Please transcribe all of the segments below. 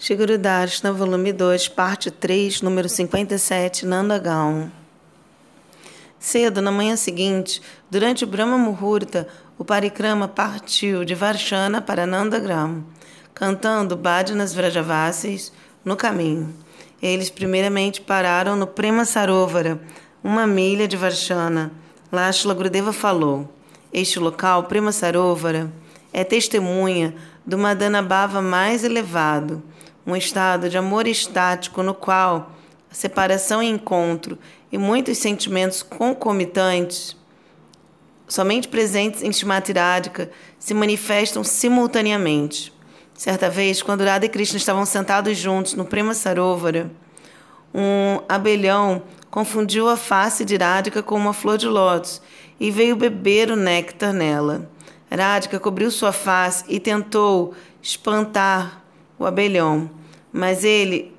Shiguru Darshana, volume 2, parte 3, número 57, Nandagaon. Cedo, na manhã seguinte, durante o Brahma Muhurta, o Parikrama partiu de Varshana para Nandagram, cantando bhajanas vrajavasis no caminho. Eles primeiramente pararam no Prema Sarovara, uma milha de Varshana. Lá Shila falou, este local, Prema Sarovara, é testemunha do Madana Bhava mais elevado, um estado de amor estático no qual a separação e encontro e muitos sentimentos concomitantes, somente presentes em Shimatiradika, se manifestam simultaneamente. Certa vez, quando Radha e Krishna estavam sentados juntos no Prema Sarovara, um abelhão confundiu a face de Radhika com uma flor de lótus e veio beber o néctar nela. Radhika cobriu sua face e tentou espantar o abelhão, mas ele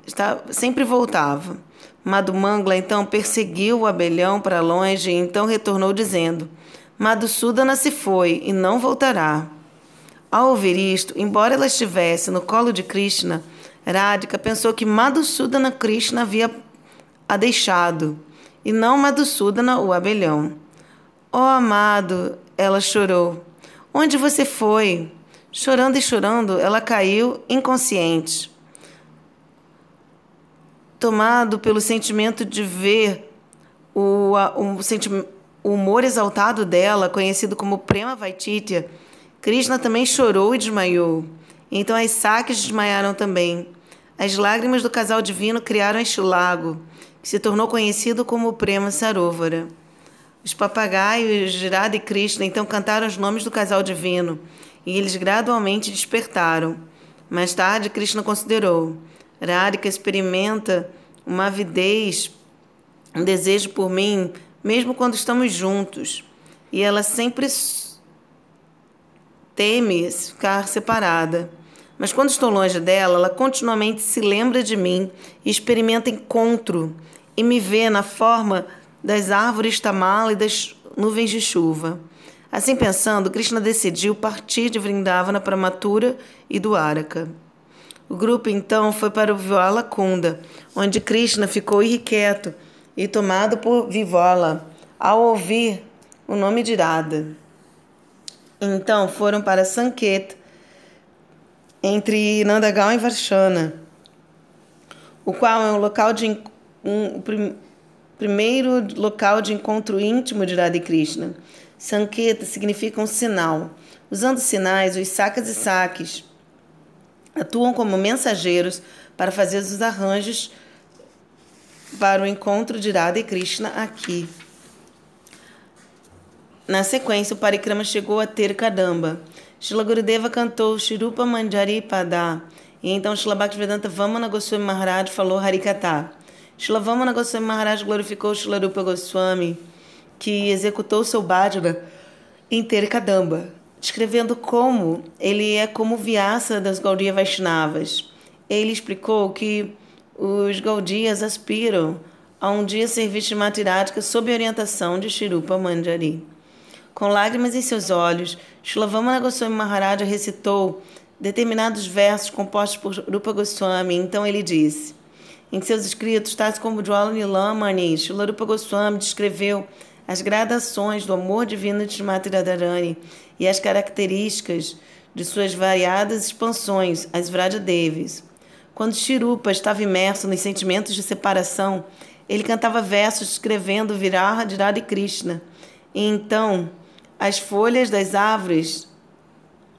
sempre voltava. Madhumangla então perseguiu o abelhão para longe e então retornou dizendo: Madhusudana se foi e não voltará. Ao ouvir isto, embora ela estivesse no colo de Krishna, Radhika pensou que Madhusudana Krishna havia a deixado, e não Madhusudana o abelhão. Oh amado, ela chorou. Onde você foi? Chorando e chorando, ela caiu inconsciente. Tomado pelo sentimento de ver o, o, o humor exaltado dela, conhecido como Prema Vaititya, Krishna também chorou e desmaiou. Então as saques desmaiaram também. As lágrimas do casal divino criaram este lago, que se tornou conhecido como Prema Sarovara. Os papagaios Girada e Krishna então cantaram os nomes do casal divino e eles gradualmente despertaram. Mais tarde, Krishna considerou: Radhika experimenta uma avidez, um desejo por mim, mesmo quando estamos juntos, e ela sempre teme ficar separada. Mas quando estou longe dela, ela continuamente se lembra de mim e experimenta encontro e me vê na forma das árvores tamala e das nuvens de chuva. Assim pensando, Krishna decidiu partir de Vrindavana para Mathura e Dwaraka. O grupo então foi para o Viola Kunda, onde Krishna ficou irrequieto e tomado por Vivola ao ouvir o nome de Radha. Então foram para Sanket, entre Nandagal e Varshana, o qual é um local de um, primeiro local de encontro íntimo de Radha e Krishna. Sanketa significa um sinal. Usando sinais, os sakas e saques atuam como mensageiros para fazer os arranjos para o encontro de Radha e Krishna aqui. Na sequência, o parikrama chegou a ter Kadamba. Shila Gurudeva cantou Shirupa Manjari Pada. E então Shila Bhaktivedanta Vamana Goswami Maharaj falou Harikata. Shilavamana Goswami Maharaj glorificou Shilarupa Goswami, que executou seu bhajana em Terikadamba, descrevendo como ele é como Vyasa das Gaudiya Vaishnavas. Ele explicou que os Gaudiyas aspiram a um dia ser Vishmatirática sob a orientação de Shirupa Manjari. Com lágrimas em seus olhos, Shilavamana Goswami Maharaj recitou determinados versos compostos por Rupa Goswami. Então ele disse: em seus escritos, tais como Jwala Manish, Larupa Goswami descreveu as gradações do amor divino de Srimati Radharani e as características de suas variadas expansões, as Vrajadevis. Quando Shirupa estava imerso nos sentimentos de separação, ele cantava versos descrevendo Viraha de Radha Krishna. E então, as folhas das árvores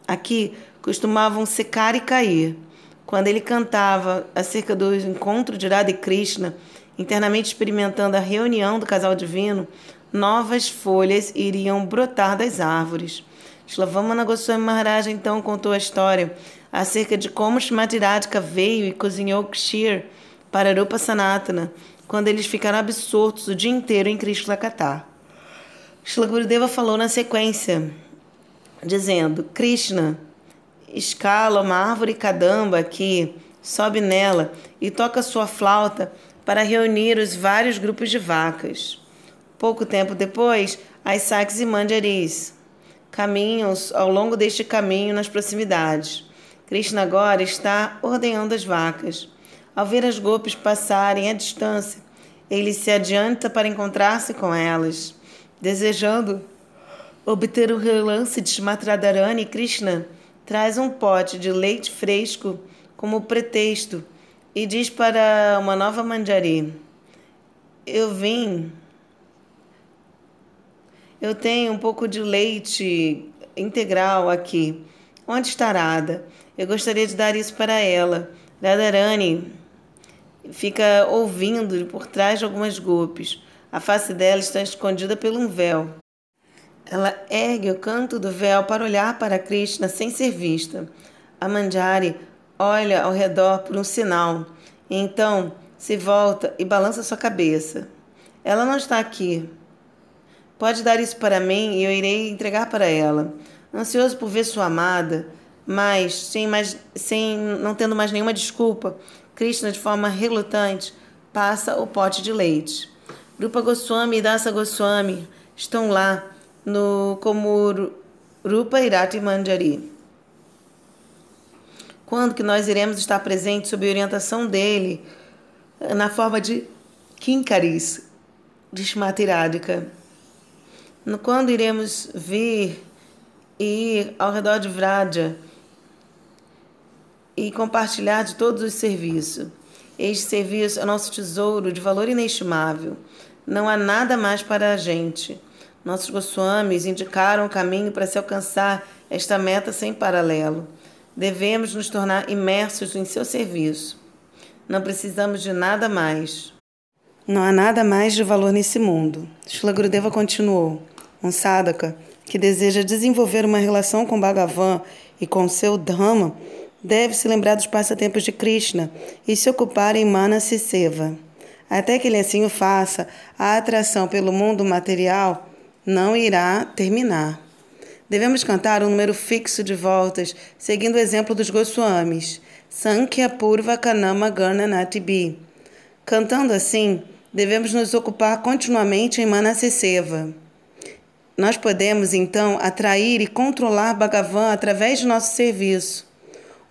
aqui costumavam secar e cair. Quando ele cantava acerca do encontro de Radha e Krishna, internamente experimentando a reunião do casal divino, novas folhas iriam brotar das árvores. Shlavamana Goswami Maharaj então contou a história acerca de como Shrimati Radhika veio e cozinhou Kshir para Rupa Sanatana, quando eles ficaram absortos o dia inteiro em Krishna Katha. Shila Gurudeva falou na sequência, dizendo: Krishna, escala uma árvore cadamba aqui, sobe nela e toca sua flauta para reunir os vários grupos de vacas. Pouco tempo depois, as saques e mandiaris caminham ao longo deste caminho nas proximidades. Krishna agora está ordenhando as vacas. Ao ver as golpes passarem à distância, ele se adianta para encontrar-se com elas, desejando obter o relance de Shmatradharani. Krishna traz um pote de leite fresco como pretexto e diz para uma nova manjari: Eu vim. Eu tenho um pouco de leite integral aqui. Onde está Radha? Eu gostaria de dar isso para ela. Radharani fica ouvindo por trás de algumas golpes. A face dela está escondida por um véu. Ela ergue o canto do véu para olhar para Krishna sem ser vista. A Manjari olha ao redor por um sinal. Então se volta e balança sua cabeça. Ela não está aqui. Pode dar isso para mim e eu irei entregar para ela. Ansioso por ver sua amada, mas sem, mais, sem não tendo mais nenhuma desculpa, Krishna, de forma relutante, passa o pote de leite. Rupa Goswami e Dasa Goswami estão lá no como Rupa Irati Manjari. Quando que nós iremos estar presentes sob a orientação dele na forma de Kinkaris, de Shmatiradika? Quando iremos vir e ir ao redor de Vraja e compartilhar de todos os serviços. Este serviço é nosso tesouro de valor inestimável. Não há nada mais para a gente. Nossos Goswamis indicaram o caminho para se alcançar esta meta sem paralelo. Devemos nos tornar imersos em seu serviço. Não precisamos de nada mais. Não há nada mais de valor nesse mundo. Shila Gurudeva continuou. Um sadhaka que deseja desenvolver uma relação com Bhagavan e com seu Dhamma deve se lembrar dos passatempos de Krishna e se ocupar em Manasi Seva. Até que ele assim o faça, a atração pelo mundo material não irá terminar. Devemos cantar um número fixo de voltas, seguindo o exemplo dos Goswamis, Sankhya Purva Kanama Gananatibi. Cantando assim, devemos nos ocupar continuamente em Manasi Seva. Nós podemos, então, atrair e controlar Bhagavan através de nosso serviço.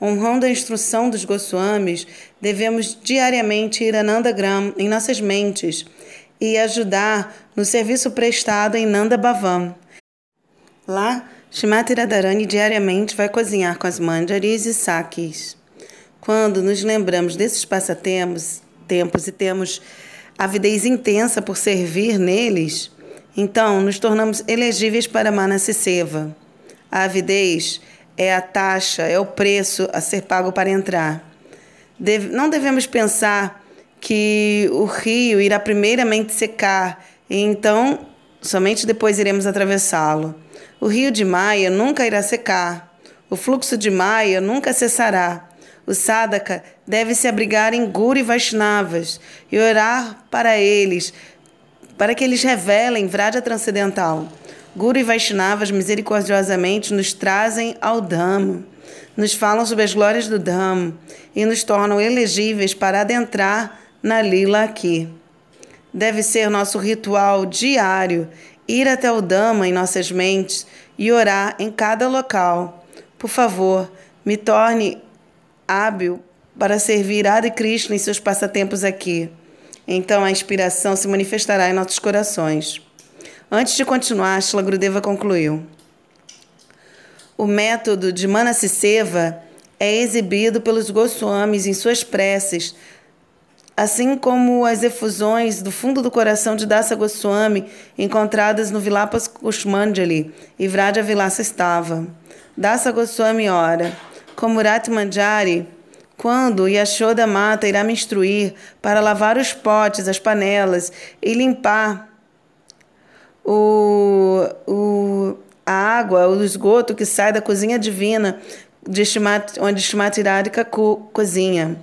Honrando a instrução dos Goswamis, devemos diariamente ir a Nandagram em nossas mentes e ajudar no serviço prestado em Nanda Bhavan. Lá, Shimati Radharani diariamente vai cozinhar com as manjaris e sakis. Quando nos lembramos desses passatempos tempos e temos avidez intensa por servir neles, então nos tornamos elegíveis para Manasiseva. A avidez é a taxa, é o preço a ser pago para entrar. Deve, não devemos pensar que o rio irá primeiramente secar e então somente depois iremos atravessá-lo. O rio de Maia nunca irá secar. O fluxo de Maia nunca cessará. O sadhaka deve se abrigar em Guru e Vaishnavas e orar para eles, para que eles revelem Vraja transcendental. Guru e Vaishnavas misericordiosamente nos trazem ao Dhamma, nos falam sobre as glórias do Dhamma e nos tornam elegíveis para adentrar na lila aqui. Deve ser nosso ritual diário ir até o Dhamma em nossas mentes e orar em cada local. Por favor, me torne hábil para servir Radha Krishna em seus passatempos aqui. Então a inspiração se manifestará em nossos corações. Antes de continuar, Shila Grudeva concluiu. O método de Manasiseva é exibido pelos Goswamis em suas preces, assim como as efusões do fundo do coração de Dasa Goswami encontradas no Vilapas Kushmanjali e Vraja Vilasa estava. Dasa Goswami ora, como Rat Manjari, quando Yashoda Mata irá me instruir para lavar os potes, as panelas e limpar o, o, a água, o esgoto que sai da cozinha divina de Shmat, onde Shmatiradika co, cozinha.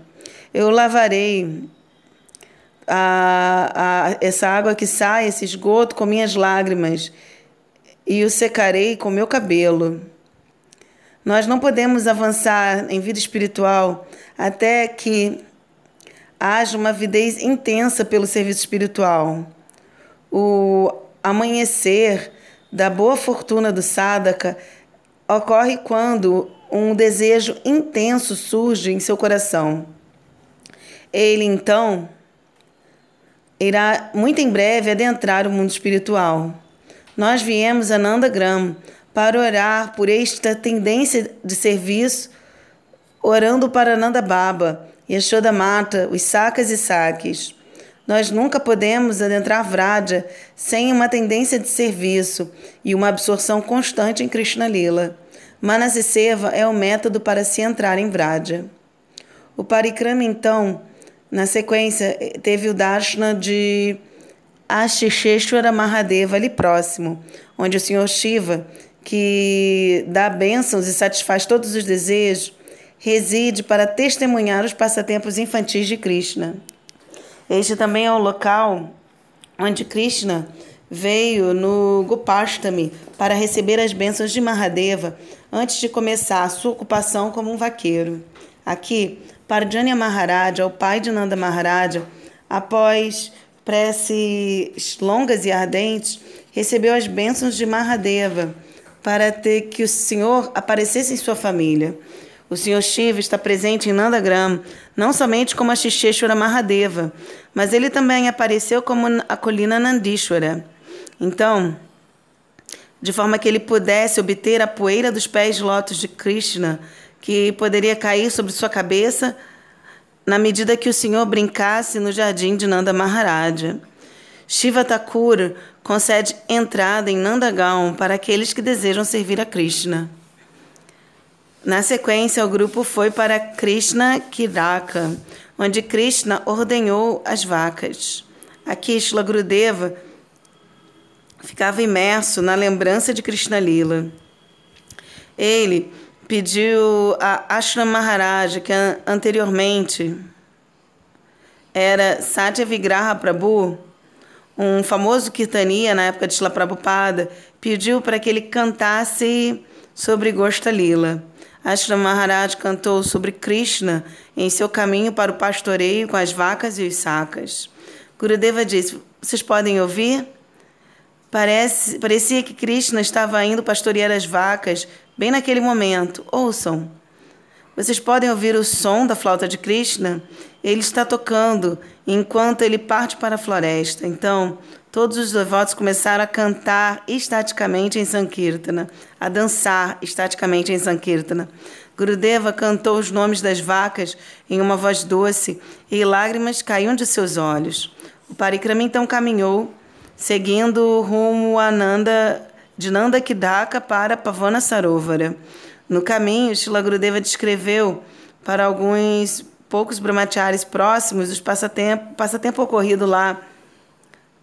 Eu lavarei a, a, essa água que sai, esse esgoto, com minhas lágrimas e o secarei com meu cabelo. Nós não podemos avançar em vida espiritual até que haja uma avidez intensa pelo serviço espiritual. O amanhecer da boa fortuna do sadhaka ocorre quando um desejo intenso surge em seu coração. Ele então irá muito em breve adentrar o mundo espiritual. Nós viemos a Nandagram para orar por esta tendência de serviço, orando para Nanda Baba, Yashoda Mata, os sacas e saques. Nós nunca podemos adentrar Vraja sem uma tendência de serviço e uma absorção constante em Krishna Lila. Manasiseva é o método para se entrar em Vraja. O Parikrama, então, na sequência, teve o Darshana de Ashisheshwara Mahadeva ali próximo, onde o Senhor Shiva, que dá bênçãos e satisfaz todos os desejos, reside para testemunhar os passatempos infantis de Krishna. Este também é o local onde Krishna veio no Gopastami para receber as bênçãos de Mahadeva antes de começar a sua ocupação como um vaqueiro. Aqui, Parjanya Maharaja, o pai de Nanda Maharaja, após preces longas e ardentes, recebeu as bênçãos de Mahadeva para ter que o Senhor aparecesse em sua família. O Senhor Shiva está presente em Nandagram, não somente como a Shisheshwara Mahadeva, mas ele também apareceu como a colina Nandishwara. Então, de forma que ele pudesse obter a poeira dos pés lótus de Krishna, que poderia cair sobre sua cabeça na medida que o Senhor brincasse no jardim de Nanda Maharaja. Shiva Thakur concede entrada em Nandagaon para aqueles que desejam servir a Krishna. Na sequência, o grupo foi para Krishna Kiraka, onde Krishna ordenhou as vacas. Aqui, Shila Gurudeva ficava imerso na lembrança de Krishna Lila. Ele pediu a Ashram Maharaj, que anteriormente era Satya Vigraha Prabhu, um famoso kirtania na época de Shila Prabhupada, pediu para que ele cantasse sobre Gosta Lila. Ashram Maharaj cantou sobre Krishna em seu caminho para o pastoreio com as vacas e os sacas. Gurudeva disse: Vocês podem ouvir? Parece, parecia que Krishna estava indo pastorear as vacas bem naquele momento. Ouçam. Vocês podem ouvir o som da flauta de Krishna? Ele está tocando enquanto ele parte para a floresta. Então, todos os devotos começaram a cantar estaticamente em Sankirtana, a dançar estaticamente em Sankirtana. Gurudeva cantou os nomes das vacas em uma voz doce e lágrimas caíam de seus olhos. O Parikrama então caminhou seguindo rumo a Nanda, de Nanda Kidaka para Pavana Sarovara. No caminho, Shila Gurudeva descreveu para alguns poucos brahmacharis próximos os passatempo, passatempo ocorrido lá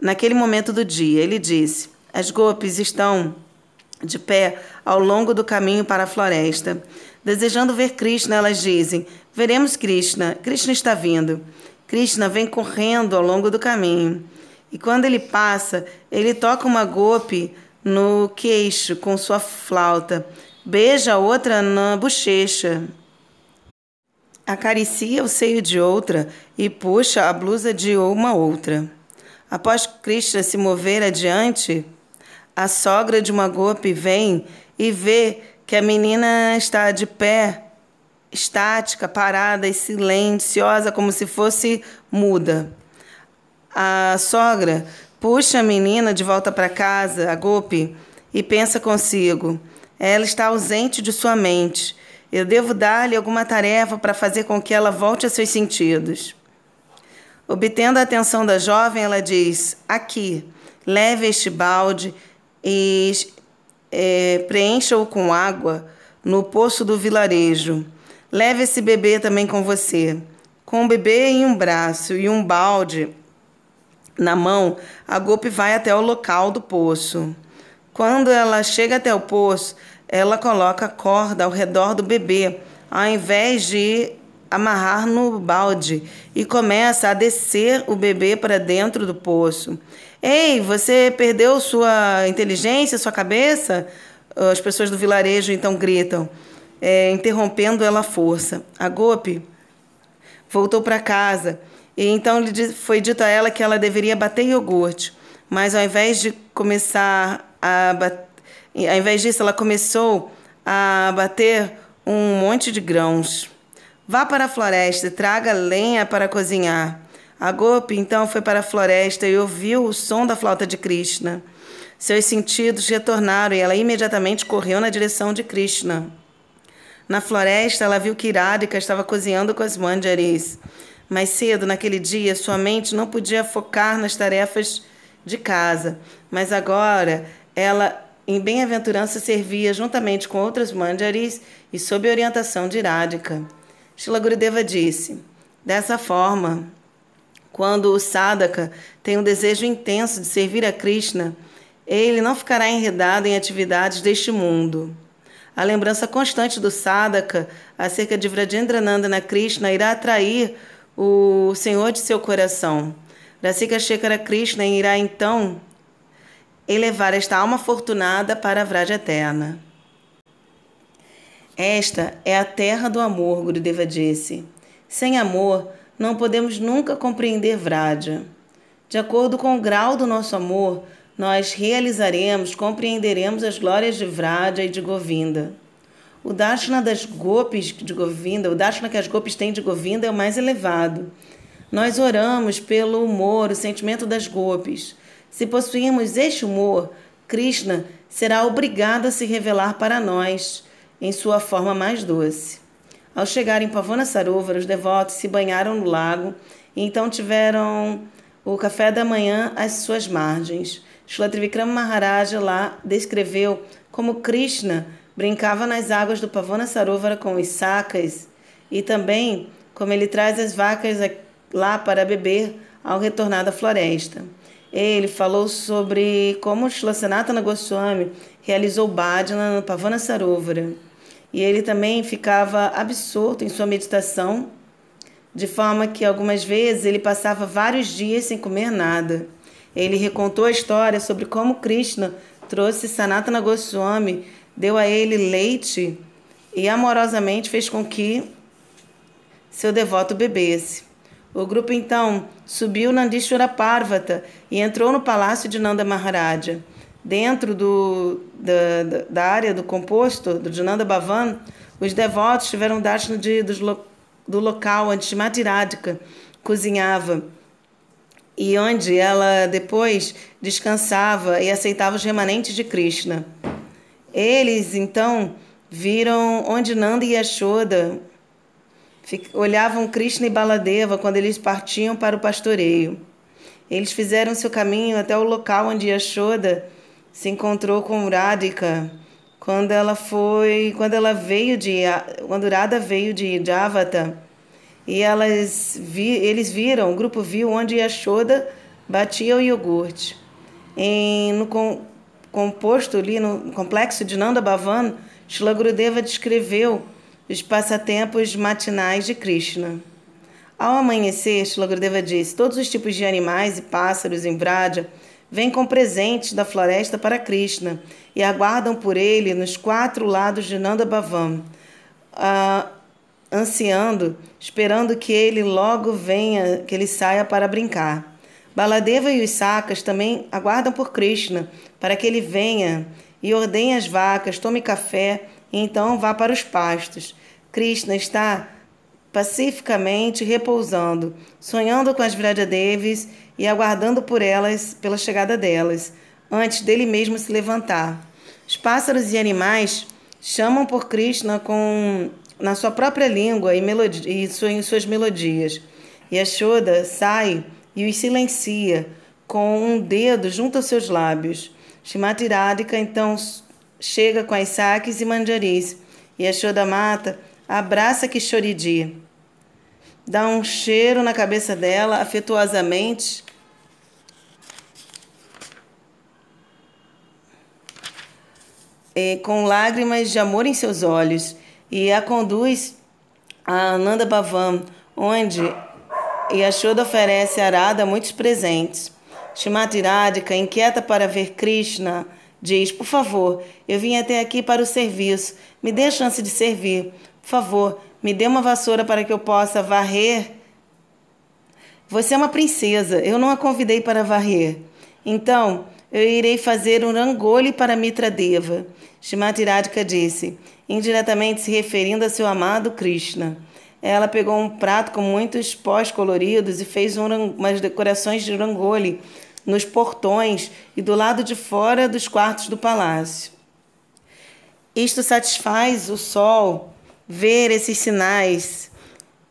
naquele momento do dia. Ele disse: As gopis estão de pé ao longo do caminho para a floresta. Desejando ver Krishna, elas dizem: Veremos Krishna. Krishna está vindo. Krishna vem correndo ao longo do caminho. E quando ele passa, ele toca uma golpe no queixo com sua flauta, beija a outra na bochecha, acaricia o seio de outra e puxa a blusa de uma outra. Após Krishna se mover adiante, a sogra de uma golpe vem e vê que a menina está de pé, estática, parada e silenciosa, como se fosse muda. A sogra puxa a menina de volta para casa, a Gopi, e pensa consigo: ela está ausente de sua mente. Eu devo dar-lhe alguma tarefa para fazer com que ela volte a seus sentidos. Obtendo a atenção da jovem, ela diz: Aqui, leve este balde e é, preencha-o com água no poço do vilarejo. Leve esse bebê também com você. Com o bebê em um braço e um balde na mão, a Gopi vai até o local do poço. Quando ela chega até o poço, ela coloca a corda ao redor do bebê, ao invés de amarrar no balde, e começa a descer o bebê para dentro do poço. Ei, você perdeu sua inteligência, sua cabeça? As pessoas do vilarejo então gritam, é, interrompendo ela à força. A Gopi voltou para casa e então foi dito a ela que ela deveria bater iogurte, mas ao invés de começar a bater, ao invés disso, ela começou a bater um monte de grãos. Vá para a floresta e traga lenha para cozinhar. A Gopi então foi para a floresta e ouviu o som da flauta de Krishna. Seus sentidos retornaram e ela imediatamente correu na direção de Krishna. Na floresta, ela viu que Iradika estava cozinhando com as manjaris. Mais cedo, naquele dia, sua mente não podia focar nas tarefas de casa, mas agora ela, em bem-aventurança, servia juntamente com outras manjaris e sob orientação de Iradika. Shila Gurudeva disse: Dessa forma, quando o sadhaka tem um desejo intenso de servir a Krishna, ele não ficará enredado em atividades deste mundo. A lembrança constante do sadhaka acerca de Vrajendranandana Krishna irá atrair o Senhor de seu coração. Rasika Shekara Krishna irá então elevar esta alma fortunada para a Vraja eterna. Esta é a terra do amor, Gurudeva disse. Sem amor, não podemos nunca compreender Vraja. De acordo com o grau do nosso amor, nós realizaremos, compreenderemos as glórias de Vraja e de Govinda. O Dashna das Gopis de Govinda, o Dashna que as Gopis têm de Govinda é o mais elevado. Nós oramos pelo humor, o sentimento das Gopis. Se possuirmos este humor, Krishna será obrigado a se revelar para nós em sua forma mais doce. Ao chegar em Pavana Sarovar, os devotos se banharam no lago e então tiveram o café da manhã às suas margens. Shila Trivikrama Maharaja lá descreveu como Krishna brincava nas águas do Pavana Sarovara com os sacas e também como ele traz as vacas lá para beber ao retornar da floresta. Ele falou sobre como Shila Sanatana Goswami realizou bhajana no Pavana Sarovara. E ele também ficava absorto em sua meditação, de forma que algumas vezes ele passava vários dias sem comer nada. Ele recontou a história sobre como Krishna trouxe Sanatana Goswami, deu a ele leite e amorosamente fez com que seu devoto bebesse. O grupo então subiu Nandishwara Parvata e entrou no palácio de Nanda Maharaja. Dentro do, da, da área do composto do Nanda Bhavan, os devotos tiveram darshana de, do, do local onde Shimati Radhika cozinhava e onde ela depois descansava e aceitava os remanentes de Krishna. Eles então viram onde Nanda e Yashoda olhavam Krishna e Baladeva quando eles partiam para o pastoreio. Eles fizeram seu caminho até o local onde Yashoda se encontrou com Radhika quando ela foi, quando ela veio de, quando Radha veio de Javata e elas vi, eles viram, o grupo viu onde Yashoda batia o iogurte. Em, no com, composto ali, no complexo de Nanda Bhavan, Shila Gurudeva descreveu os passatempos matinais de Krishna. Ao amanhecer, Shila Gurudeva disse, todos os tipos de animais e pássaros em Vraja vêm com presentes da floresta para Krishna e aguardam por ele nos quatro lados de Nanda Bhavan. Uh, ansiando, esperando que ele logo venha, que ele saia para brincar. Baladeva e os sacas também aguardam por Krishna para que ele venha e ordene as vacas, tome café então vá para os pastos. Krishna está pacificamente repousando, sonhando com as Vrajadevis e aguardando por elas, pela chegada delas, antes dele mesmo se levantar. Os pássaros e animais chamam por Krishna com na sua própria língua e, melodia, e em suas melodias. E a Shoda sai e os silencia com um dedo junto aos seus lábios. Shimati Radhika então chega com as saques e manjaris e a Shoda mata abraça Kishoridi. Dá um cheiro na cabeça dela afetuosamente. Com lágrimas de amor em seus olhos e a conduz a Ananda Bhavan, onde Yashoda oferece a Arada muitos presentes. Shimati Radhika, inquieta para ver Krishna, diz: Por favor, eu vim até aqui para o serviço. Me dê a chance de servir. Por favor, me dê uma vassoura para que eu possa varrer. Você é uma princesa, eu não a convidei para varrer. Então, eu irei fazer um rangoli para Mitra Deva. Shrimati Radhika disse, indiretamente se referindo a seu amado Krishna. Ela pegou um prato com muitos pós coloridos e fez um, umas decorações de rangoli nos portões e do lado de fora dos quartos do palácio. Isto satisfaz o sol ver esses sinais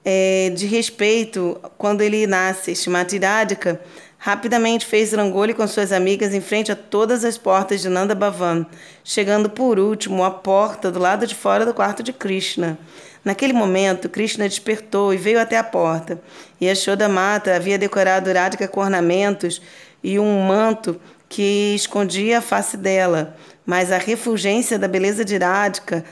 é, de respeito quando ele nasce. Shrimati Radhika rapidamente fez Rangoli com suas amigas em frente a todas as portas de Nanda Bhavan, chegando por último à porta do lado de fora do quarto de Krishna. Naquele momento, Krishna despertou e veio até a porta. E a Shoda Mata havia decorado Radhika com ornamentos e um manto que escondia a face dela, mas a refulgência da beleza de Radhika,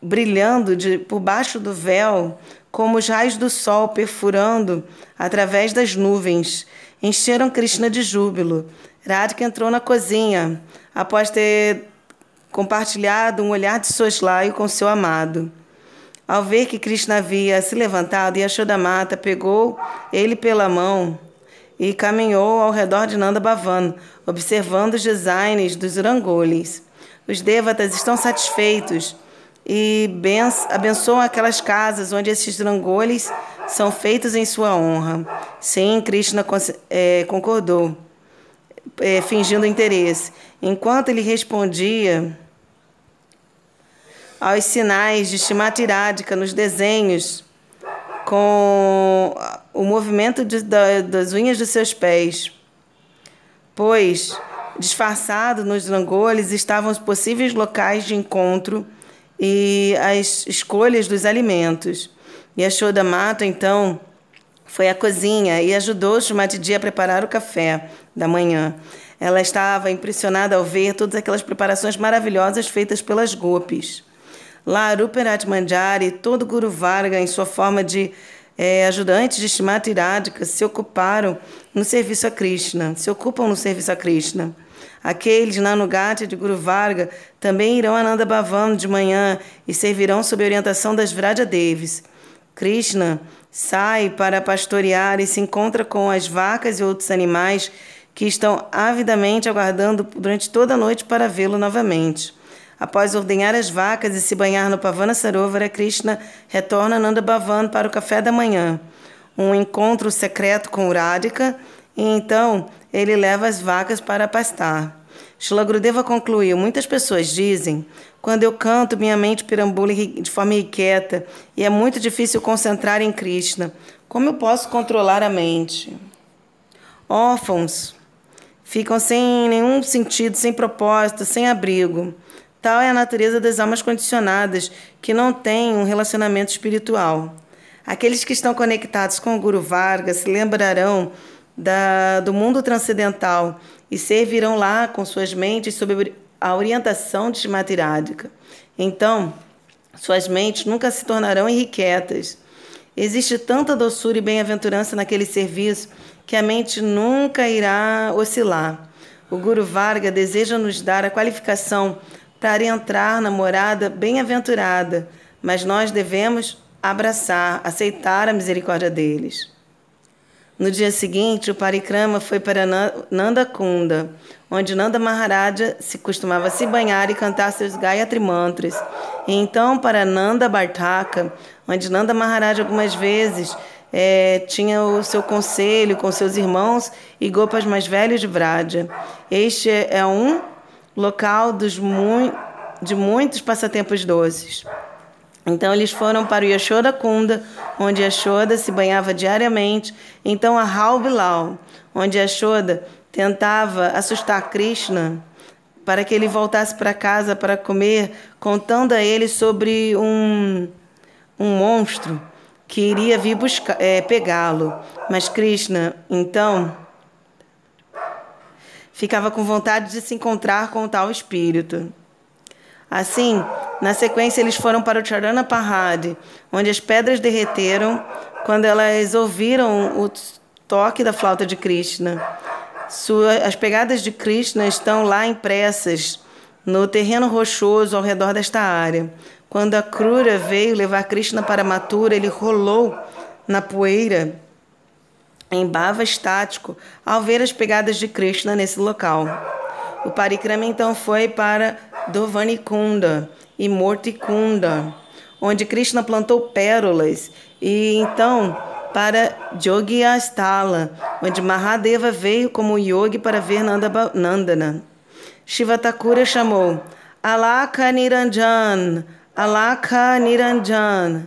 brilhando de, por baixo do véu, como os raios do sol perfurando através das nuvens, encheram Krishna de júbilo. Radhika entrou na cozinha, após ter compartilhado um olhar de soslaio com seu amado. Ao ver que Krishna havia se levantado, Yashodamata pegou ele pela mão e caminhou ao redor de Nanda Bhavan, observando os designs dos rangolis. Os devatas estão satisfeitos e abençoam aquelas casas onde esses rangolis são feitos em sua honra. Sim, Krishna é, concordou, é, fingindo interesse. Enquanto ele respondia aos sinais de Shimatiradika nos desenhos, com o movimento de, da, das unhas dos seus pés, pois, disfarçado nos rangoles, estavam os possíveis locais de encontro e as escolhas dos alimentos. E a Mato, então, foi à cozinha e ajudou Shumatidi a preparar o café da manhã. Ela estava impressionada ao ver todas aquelas preparações maravilhosas feitas pelas gopis. Lá, Ruperat Manjari, todo Guru Varga, em sua forma de é, ajudantes de Shimati Radhika, se ocuparam no serviço a Krishna, se ocupam no serviço a Krishna. Aqueles na Nugati de Guru Varga também irão a Nanda Bhavan de manhã e servirão sob a orientação das Vraja Devis. Krishna sai para pastorear e se encontra com as vacas e outros animais que estão avidamente aguardando durante toda a noite para vê-lo novamente. Após ordenhar as vacas e se banhar no Pavana Sarovara, Krishna retorna a Nanda Bhavan para o café da manhã. Um encontro secreto com Radhika e então ele leva as vacas para pastar. Shila Gurudeva concluiu: Muitas pessoas dizem, quando eu canto, minha mente perambula de forma inquieta e é muito difícil concentrar em Krishna. Como eu posso controlar a mente? Órfãos ficam sem nenhum sentido, sem propósito, sem abrigo. Tal é a natureza das almas condicionadas, que não têm um relacionamento espiritual. Aqueles que estão conectados com o Guru Varga se lembrarão da, do mundo transcendental e servirão lá com suas mentes sob a orientação de Shrimati Então, suas mentes nunca se tornarão irrequietas. Existe tanta doçura e bem-aventurança naquele serviço que a mente nunca irá oscilar. O Guru Varga deseja nos dar a qualificação para entrar na morada bem-aventurada, mas nós devemos abraçar, aceitar a misericórdia deles. No dia seguinte, o parikrama foi para Nanda Kunda, onde Nanda Maharaja se costumava se banhar e cantar seus Gayatri mantras. E então para Nanda Bartaka, onde Nanda Maharaja algumas vezes é, tinha o seu conselho com seus irmãos e gopas mais velhos de Vraja. Este é um local dos mu de muitos passatempos doces. Então eles foram para o Yashoda Kunda, onde Yashoda se banhava diariamente, então a Halbilal, onde Yashoda tentava assustar Krishna para que ele voltasse para casa para comer, contando a ele sobre um, um monstro que iria vir buscar, é, pegá-lo. Mas Krishna, então, ficava com vontade de se encontrar com o tal espírito. Assim, na sequência, eles foram para o Charana Pahad, onde as pedras derreteram quando elas ouviram o toque da flauta de Krishna. Sua, as pegadas de Krishna estão lá impressas no terreno rochoso ao redor desta área. Quando a Krura veio levar Krishna para Mathura, ele rolou na poeira em bhava estático ao ver as pegadas de Krishna nesse local. O parikrama então foi para Dovanikunda e Mortikunda, onde Krishna plantou pérolas, e então para Jogyasthala, onde Mahadeva veio como yogi para ver Nandana. Shiva Thakura chamou Alaka Niranjan, Alaka Niranjan,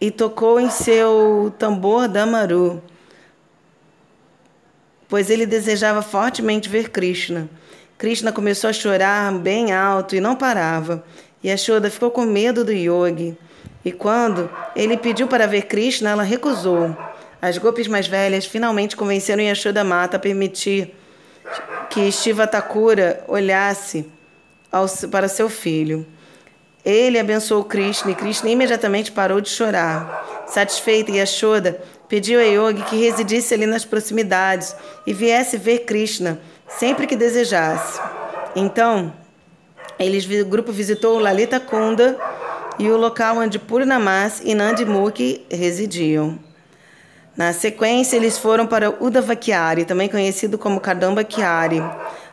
e tocou em seu tambor Damaru, pois ele desejava fortemente ver Krishna. Krishna começou a chorar bem alto e não parava. E a Shoda ficou com medo do yogi. E quando ele pediu para ver Krishna, ela recusou. As golpes mais velhas finalmente convenceram Yashoda Mata a permitir que Shiva Thakura olhasse ao, para seu filho. Ele abençoou Krishna e Krishna imediatamente parou de chorar. Satisfeita, Yashoda pediu a Yogi que residisse ali nas proximidades e viesse ver Krishna sempre que desejasse. Então, eles, o grupo visitou Lalita Kunda e o local onde Purnamas e Nandimukhi residiam. Na sequência, eles foram para Udavakiari, também conhecido como Kadambakiari.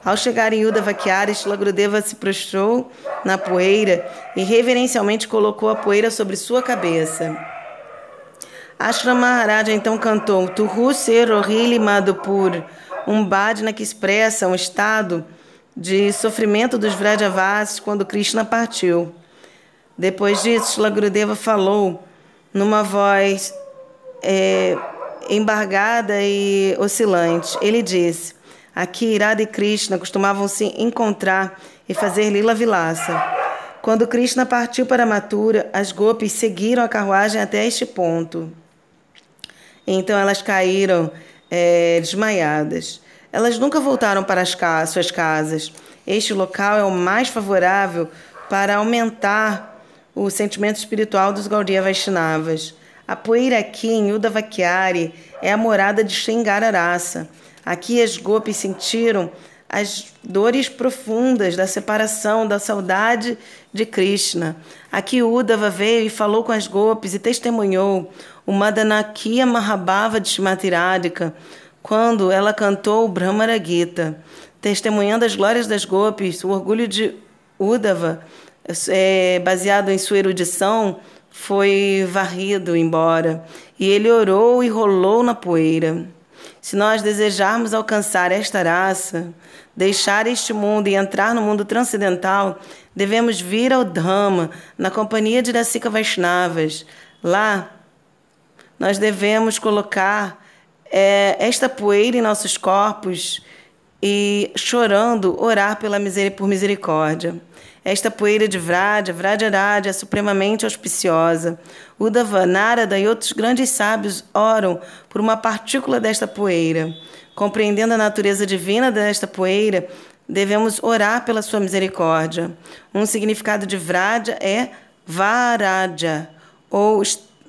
Ao chegar em Udavakiari, Shilagrudeva se prostrou na poeira e reverencialmente colocou a poeira sobre sua cabeça. Ashram Maharaja então cantou Tuhu Serohili Madhupur, um bhajna que expressa um estado de sofrimento dos Vrajavasis quando Krishna partiu. Depois disso, Shila falou numa voz é, embargada e oscilante. Ele disse: Aqui Irada e Krishna costumavam se encontrar e fazer lila vilassa. Quando Krishna partiu para Mathura, as gopis seguiram a carruagem até este ponto. Então elas caíram é, desmaiadas. Elas nunca voltaram para as suas casas. Este local é o mais favorável para aumentar o sentimento espiritual dos Gaudiya Vaishnavas. A poeira aqui em Udavakiari é a morada de Shingararasa. Aqui as gopis sentiram as dores profundas da separação, da saudade de Krishna. Aqui Uddhava veio e falou com as gopis e testemunhou o Madanakiya Mahabhava de Shimatiradika, quando ela cantou o Brahmara Gita, testemunhando as glórias das gopis, o orgulho de Uddhava, é, baseado em sua erudição, foi varrido embora, e ele orou e rolou na poeira. Se nós desejarmos alcançar esta raça, deixar este mundo e entrar no mundo transcendental, devemos vir ao Dhamma, na companhia de Rasika Vaishnavas. Lá, nós devemos colocar é, esta poeira em nossos corpos e, chorando, orar pela miser por misericórdia. Esta poeira de Vraja, Vrajaraj, é supremamente auspiciosa. Uddhava, Narada e outros grandes sábios oram por uma partícula desta poeira. Compreendendo a natureza divina desta poeira, devemos orar pela sua misericórdia. Um significado de Vraja é Varaja, ou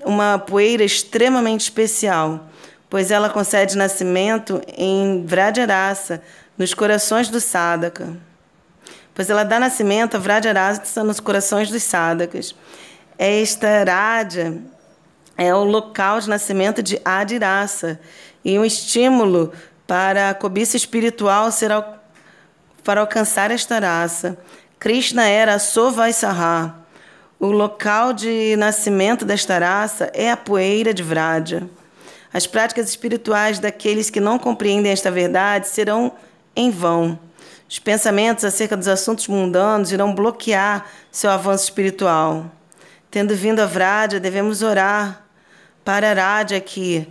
uma poeira extremamente especial, pois ela concede nascimento em Vrajarasa, nos corações do Sadaka pois ela dá nascimento a Vrajarasa nos corações dos sádakas. Esta Radha é o local de nascimento de Adirasa e um estímulo para a cobiça espiritual ser al para alcançar esta raça. Krishna era Sovaisarha. O local de nascimento desta raça é a poeira de Vraja. As práticas espirituais daqueles que não compreendem esta verdade serão em vão. Os pensamentos acerca dos assuntos mundanos irão bloquear seu avanço espiritual. Tendo vindo a Vraja, devemos orar para Radha aqui,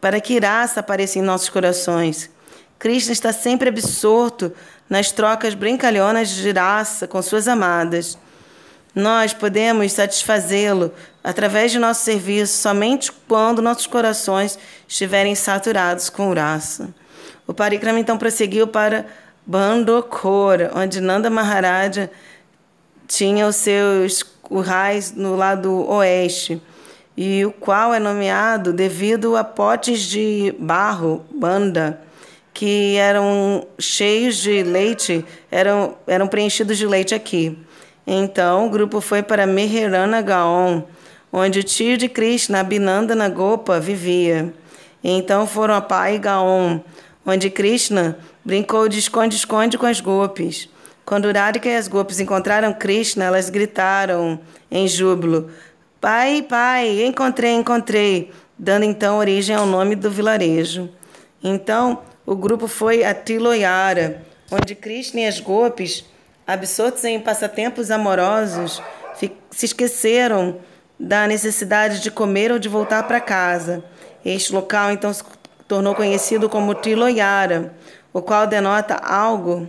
para que Irasa apareça em nossos corações. Krishna está sempre absorto nas trocas brincalhonas de raça com suas amadas. Nós podemos satisfazê-lo através de nosso serviço somente quando nossos corações estiverem saturados com raça. O Parikrama então prosseguiu para Bandokora, onde Nanda Maharaja tinha os seus currais no lado oeste, e o qual é nomeado devido a potes de barro, banda, que eram cheios de leite, eram, eram preenchidos de leite aqui. Então o grupo foi para Meherana Gaon, onde o tio de Krishna, Abhinanda Nagopa, vivia. Então foram a Pai Gaon, onde Krishna brincou de esconde-esconde com as golpes. Quando Radhika e as golpes encontraram Krishna, elas gritaram em júbilo: Pai, pai, encontrei, encontrei, dando então origem ao nome do vilarejo. Então, o grupo foi a Tiloyara, onde Krishna e as golpes, absortos em passatempos amorosos, se esqueceram da necessidade de comer ou de voltar para casa. Este local então se tornou conhecido como Tiloyara, o qual denota algo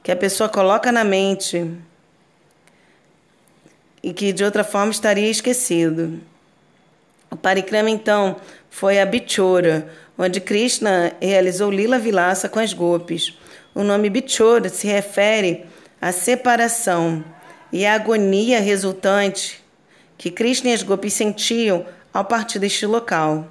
que a pessoa coloca na mente e que de outra forma estaria esquecido. O parikrama então foi a Bichora, onde Krishna realizou Lila Vilasa com as golpes. O nome Bichora se refere à separação e à agonia resultante que Krishna e as golpes sentiam ao partir deste local.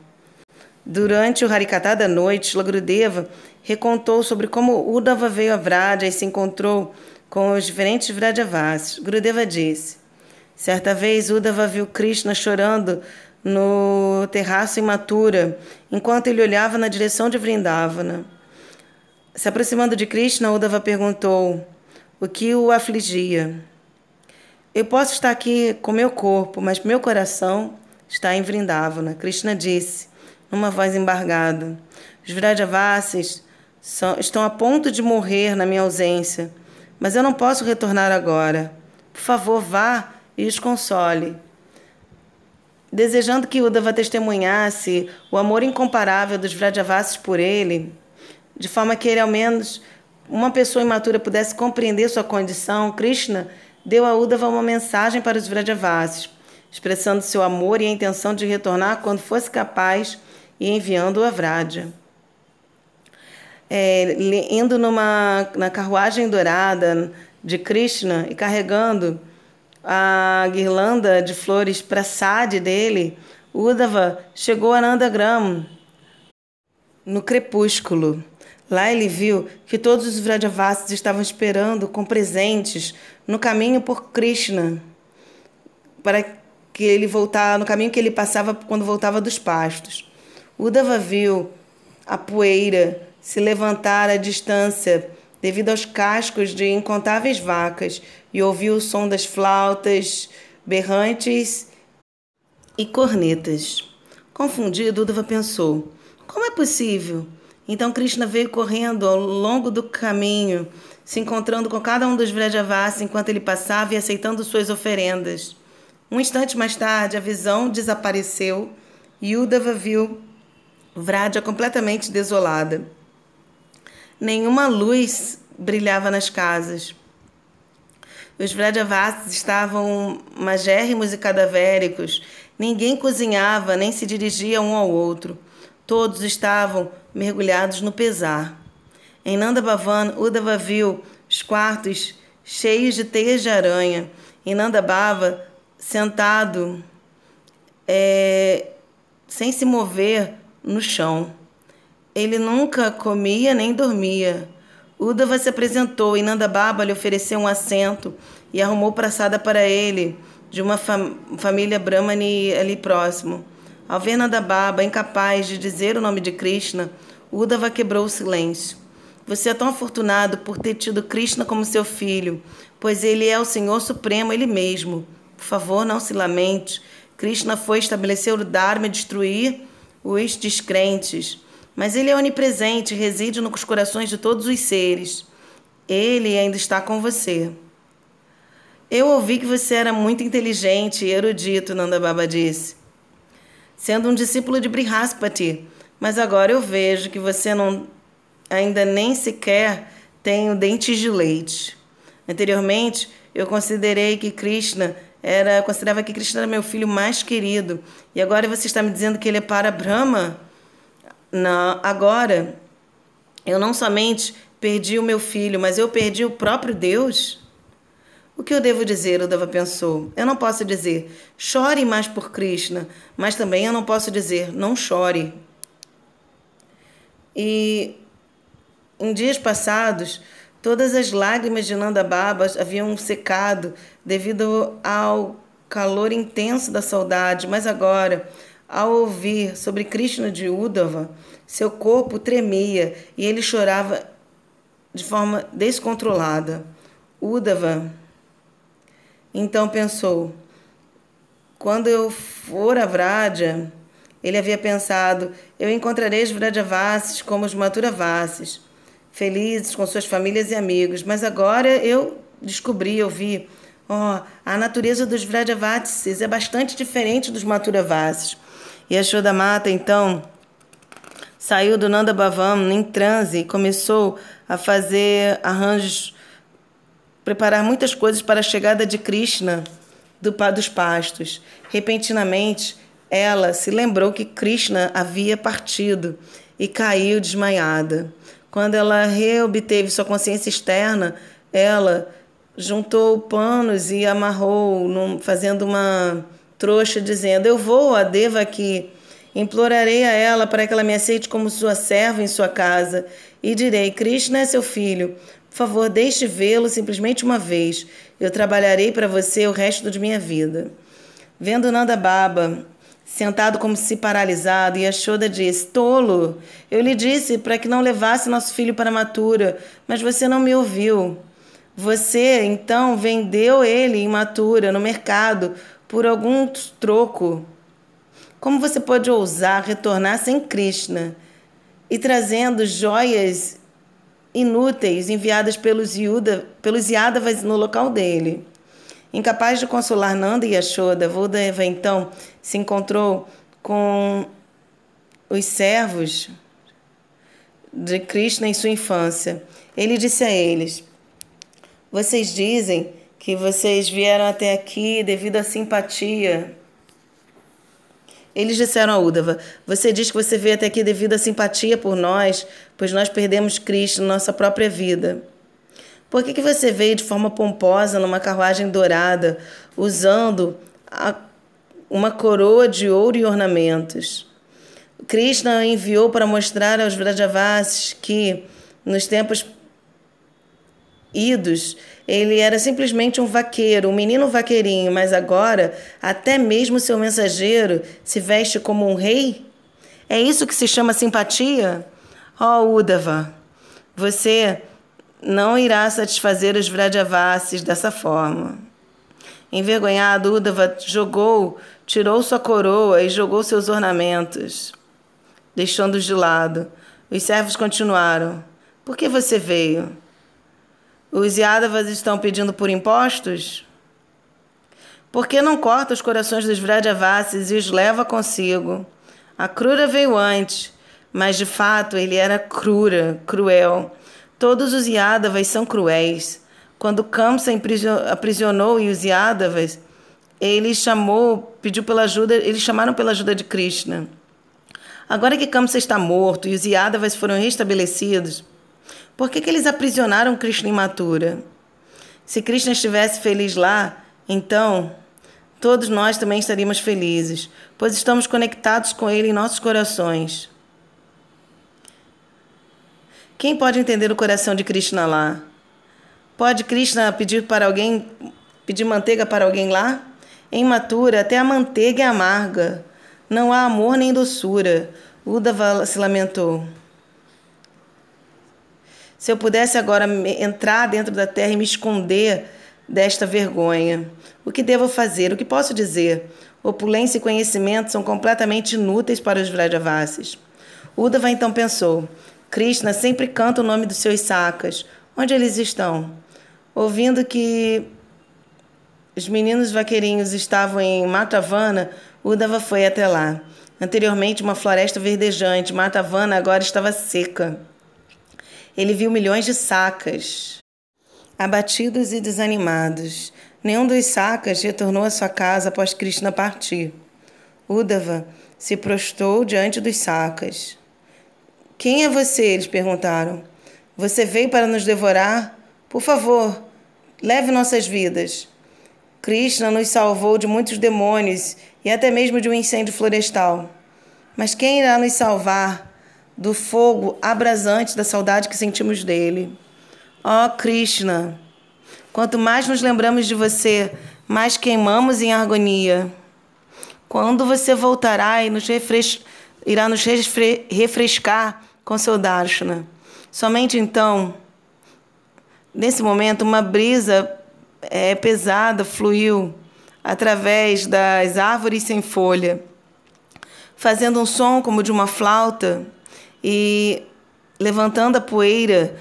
Durante o Harikatha da noite, Lagrudeva recontou sobre como Uddhava veio a Vraja e se encontrou com os diferentes Vrajavasis. Gurudeva disse: Certa vez Uddhava viu Krishna chorando no terraço imatura, enquanto ele olhava na direção de Vrindavana. Se aproximando de Krishna, Uddhava perguntou o que o afligia. Eu posso estar aqui com meu corpo, mas meu coração está em Vrindavana. Krishna disse, numa voz embargada. Os Vrajavasis estão a ponto de morrer na minha ausência, mas eu não posso retornar agora. Por favor, vá e os console. Desejando que Uddhava testemunhasse o amor incomparável dos Vrajavasis por ele, de forma que ele, ao menos, uma pessoa imatura pudesse compreender sua condição, Krishna deu a Uddhava uma mensagem para os Vrajavasis, expressando seu amor e a intenção de retornar quando fosse capaz e enviando-o a Vraja. É, indo numa, na carruagem dourada de Krishna e carregando a guirlanda de flores para sade dele, Uddhava chegou a Nandagram no crepúsculo. Lá ele viu que todos os Vrajavasis estavam esperando com presentes no caminho por Krishna, para que ele voltar no caminho que ele passava quando voltava dos pastos. Uddhava viu a poeira se levantar à distância devido aos cascos de incontáveis vacas e ouviu o som das flautas, berrantes e cornetas. Confundido, Uddhava pensou: como é possível? Então Krishna veio correndo ao longo do caminho, se encontrando com cada um dos Vrajavasi enquanto ele passava e aceitando suas oferendas. Um instante mais tarde, a visão desapareceu e Uddhava viu Vraja completamente desolada. Nenhuma luz brilhava nas casas. Os Vrajavasis estavam magérrimos e cadavéricos. Ninguém cozinhava nem se dirigia um ao outro. Todos estavam mergulhados no pesar. Em Nanda Bhavan, Uddhava viu os quartos cheios de teias de aranha. Em Nanda Bhava, sentado, é, sem se mover no chão. Ele nunca comia nem dormia. Uddhava se apresentou e Nanda Baba lhe ofereceu um assento e arrumou praçada para ele, de uma fam família Brahmani ali próximo. Ao ver Nanda Baba incapaz de dizer o nome de Krishna, Uddhava quebrou o silêncio. Você é tão afortunado por ter tido Krishna como seu filho, pois ele é o Senhor Supremo, ele mesmo. Por favor, não se lamente. Krishna foi estabelecer o Dharma e destruir os descrentes mas ele é onipresente, reside nos corações de todos os seres. Ele ainda está com você. Eu ouvi que você era muito inteligente e erudito, Nanda Baba disse. Sendo um discípulo de Brihaspati, mas agora eu vejo que você não ainda nem sequer tem dentes de leite. Anteriormente, eu considerei que Krishna era, considerava que Krishna era meu filho mais querido, e agora você está me dizendo que ele é para Brahma? Na, agora, eu não somente perdi o meu filho, mas eu perdi o próprio Deus? O que eu devo dizer? Deva pensou. Eu não posso dizer, chore mais por Krishna, mas também eu não posso dizer, não chore. E em dias passados, todas as lágrimas de Nanda Babas haviam secado devido ao calor intenso da saudade, mas agora Ao ouvir sobre Krishna de Uddhava, seu corpo tremia e ele chorava de forma descontrolada. Uddhava então pensou: quando eu for a Vraja, ele havia pensado: eu encontrarei os Vrajavasis como os Maturavasis, felizes com suas famílias e amigos. Mas agora eu descobri, eu vi, ó, oh, a natureza dos Vrajavasis é bastante diferente dos Maturavasis. E a Shodamata, então, saiu do Nanda Bhavam em transe e começou a fazer arranjos, preparar muitas coisas para a chegada de Krishna do, dos pastos. Repentinamente, ela se lembrou que Krishna havia partido e caiu desmaiada. Quando ela reobteve sua consciência externa, ela juntou panos e amarrou, num, fazendo uma trouxa, dizendo: Eu vou a Deva aqui, implorarei a ela para que ela me aceite como sua serva em sua casa, e direi: Krishna é seu filho. Por favor, deixe vê-lo simplesmente uma vez. Eu trabalharei para você o resto de minha vida. Vendo Nanda Baba sentado como se paralisado, e Yashoda disse: Tolo, eu lhe disse para que não levasse nosso filho para Matura, mas você não me ouviu. Você então vendeu ele em Matura no mercado por algum troco. Como você pode ousar retornar sem Krishna e trazendo joias inúteis enviadas pelos, Yuda, pelos Yadavas no local dele? Incapaz de consolar Nanda e Yashoda, Vodeva então se encontrou com os servos de Krishna em sua infância. Ele disse a eles: Vocês dizem que vocês vieram até aqui devido à simpatia. Eles disseram a Udava: Você diz que você veio até aqui devido à simpatia por nós, pois nós perdemos Cristo na nossa própria vida. Por que, que você veio de forma pomposa numa carruagem dourada, usando a, uma coroa de ouro e ornamentos? Krishna enviou para mostrar aos Vrajavasis que, nos tempos idos, ele era simplesmente um vaqueiro, um menino vaqueirinho, mas agora até mesmo seu mensageiro se veste como um rei? É isso que se chama simpatia? Oh, Udava, você não irá satisfazer os Vrajavasis dessa forma. Envergonhado, Uddhava jogou, tirou sua coroa e jogou seus ornamentos, deixando-os de lado. Os servos continuaram. Por que você veio? Os Yadavas estão pedindo por impostos? Por que não corta os corações dos Vrajavasis e os leva consigo? A Krura veio antes, mas de fato ele era crura, cruel Todos os Yadavas são cruéis. Quando Kamsa aprisionou os Yadavas, ele chamou, pediu pela ajuda, eles chamaram pela ajuda de Krishna. Agora que Kamsa está morto e os Yadavas foram restabelecidos, por que, que eles aprisionaram Krishna imatura? Se Krishna estivesse feliz lá, então todos nós também estaríamos felizes, pois estamos conectados com ele em nossos corações. Quem pode entender o coração de Krishna lá? Pode Krishna pedir para alguém pedir manteiga para alguém lá? Em Matura, até a manteiga é amarga. Não há amor nem doçura. Uddhava se lamentou. Se eu pudesse agora entrar dentro da terra e me esconder desta vergonha, o que devo fazer? O que posso dizer? Opulência e conhecimento são completamente inúteis para os Vrajavasis. Uddhava então pensou: Krishna sempre canta o nome dos seus sacas. Onde eles estão? Ouvindo que os meninos vaqueirinhos estavam em Matavana, Udava foi até lá. Anteriormente, uma floresta verdejante, Matavana agora estava seca. Ele viu milhões de sacas, abatidos e desanimados. Nenhum dos sacas retornou à sua casa após Krishna partir. Udava se prostrou diante dos sacas. Quem é você? Eles perguntaram. Você veio para nos devorar? Por favor, leve nossas vidas. Krishna nos salvou de muitos demônios e até mesmo de um incêndio florestal. Mas quem irá nos salvar do fogo abrasante da saudade que sentimos dele? Ó oh, Krishna, quanto mais nos lembramos de você, mais queimamos em agonia. Quando você voltará e nos refres... irá nos refre... refrescar com seu darshana? Somente então, nesse momento, uma brisa é, pesada fluiu através das árvores sem folha, fazendo um som como de uma flauta e levantando a poeira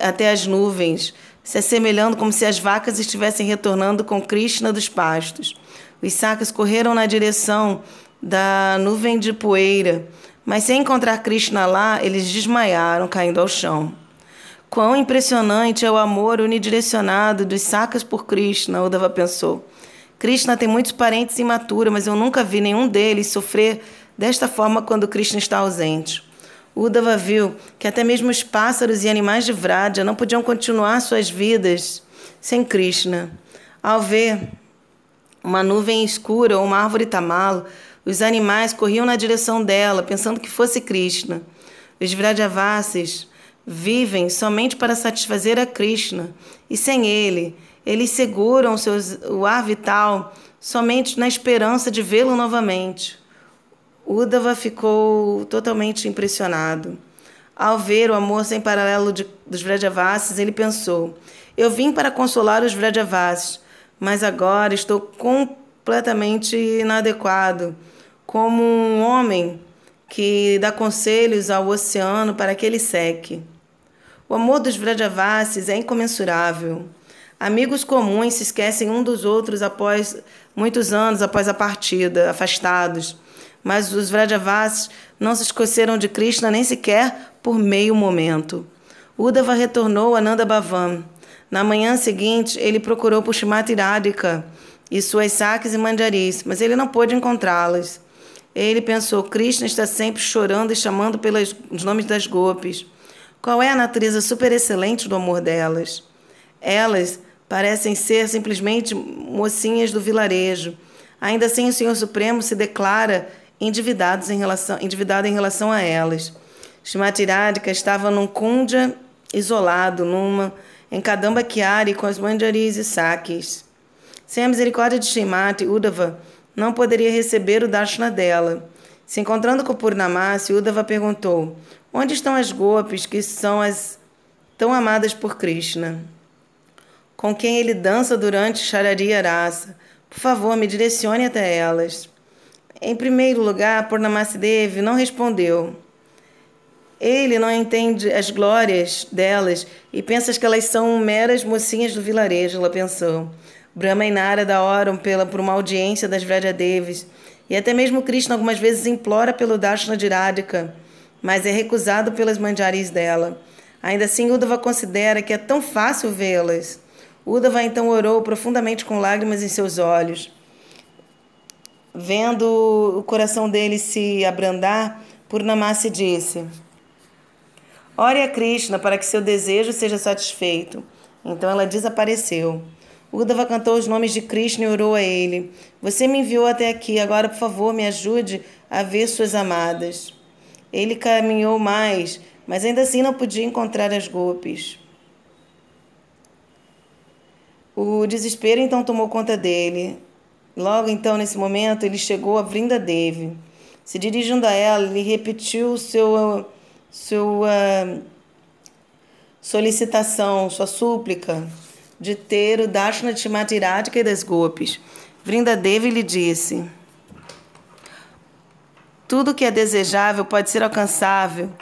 até as nuvens, se assemelhando como se as vacas estivessem retornando com Krishna dos pastos. Os sacas correram na direção da nuvem de poeira, mas sem encontrar Krishna lá, eles desmaiaram, caindo ao chão. Quão impressionante é o amor unidirecionado dos sacas por Krishna, Uddhava pensou. Krishna tem muitos parentes imaturos, mas eu nunca vi nenhum deles sofrer desta forma quando Krishna está ausente. Uddhava viu que até mesmo os pássaros e animais de Vraja não podiam continuar suas vidas sem Krishna. Ao ver uma nuvem escura ou uma árvore tamalo, os animais corriam na direção dela, pensando que fosse Krishna. Os Vrajavasis vivem somente para satisfazer a Krishna, e sem ele, eles seguram seus, o ar vital somente na esperança de vê-lo novamente. Uddhava ficou totalmente impressionado. Ao ver o amor sem paralelo de, dos Vrajavasis, ele pensou: Eu vim para consolar os Vrajavasis, mas agora estou completamente inadequado, como um homem que dá conselhos ao oceano para que ele seque. O amor dos Vrajavasis é incomensurável. Amigos comuns se esquecem um dos outros após muitos anos após a partida, afastados mas os Vrajavasis não se esqueceram de Krishna nem sequer por meio momento. Uddhava retornou a Nanda Bhavan. Na manhã seguinte, ele procurou por Shrimati Radhika e suas saques e manjaris, mas ele não pôde encontrá-las. Ele pensou: Krishna está sempre chorando e chamando pelos nomes das gopis. Qual é a natureza superexcelente do amor delas? Elas parecem ser simplesmente mocinhas do vilarejo. Ainda assim, o Senhor Supremo se declara endividados em relação, endividado em relação a elas. Shrimati estava num kundja isolado, numa em Kadamba Kiari com as manjaris e saques. Sem a misericórdia de Shrimati, Uddhava não poderia receber o darshana dela. Se encontrando com Purnamasi, Uddhava perguntou: Onde estão as gopis que são as tão amadas por Krishna? Com quem ele dança durante Charari Arasa? Por favor, me direcione até elas. Em primeiro lugar, Purnamasi Devi não respondeu. Ele não entende as glórias delas e pensa que elas são meras mocinhas do vilarejo, ela pensou. Brahma e Narada oram pela, por uma audiência das Vrajadevis e até mesmo Krishna algumas vezes implora pelo Darshana de Radhika, mas é recusado pelas manjaris dela. Ainda assim, Uddhava considera que é tão fácil vê-las. Uddhava então orou profundamente com lágrimas em seus olhos. Vendo o coração dele se abrandar, Purnamasi disse: Ore a Krishna para que seu desejo seja satisfeito. Então ela desapareceu. Uddhava cantou os nomes de Krishna e orou a ele. Você me enviou até aqui, agora, por favor, me ajude a ver suas amadas. Ele caminhou mais, mas ainda assim não podia encontrar as golpes. O desespero então tomou conta dele. Logo então, nesse momento, ele chegou a Vrinda Devi. Se dirigindo a ela, ele repetiu seu, sua solicitação, sua súplica de ter o Dashna de Shimatiradika e das Gopis. Vrinda Devi lhe disse: Tudo que é desejável pode ser alcançável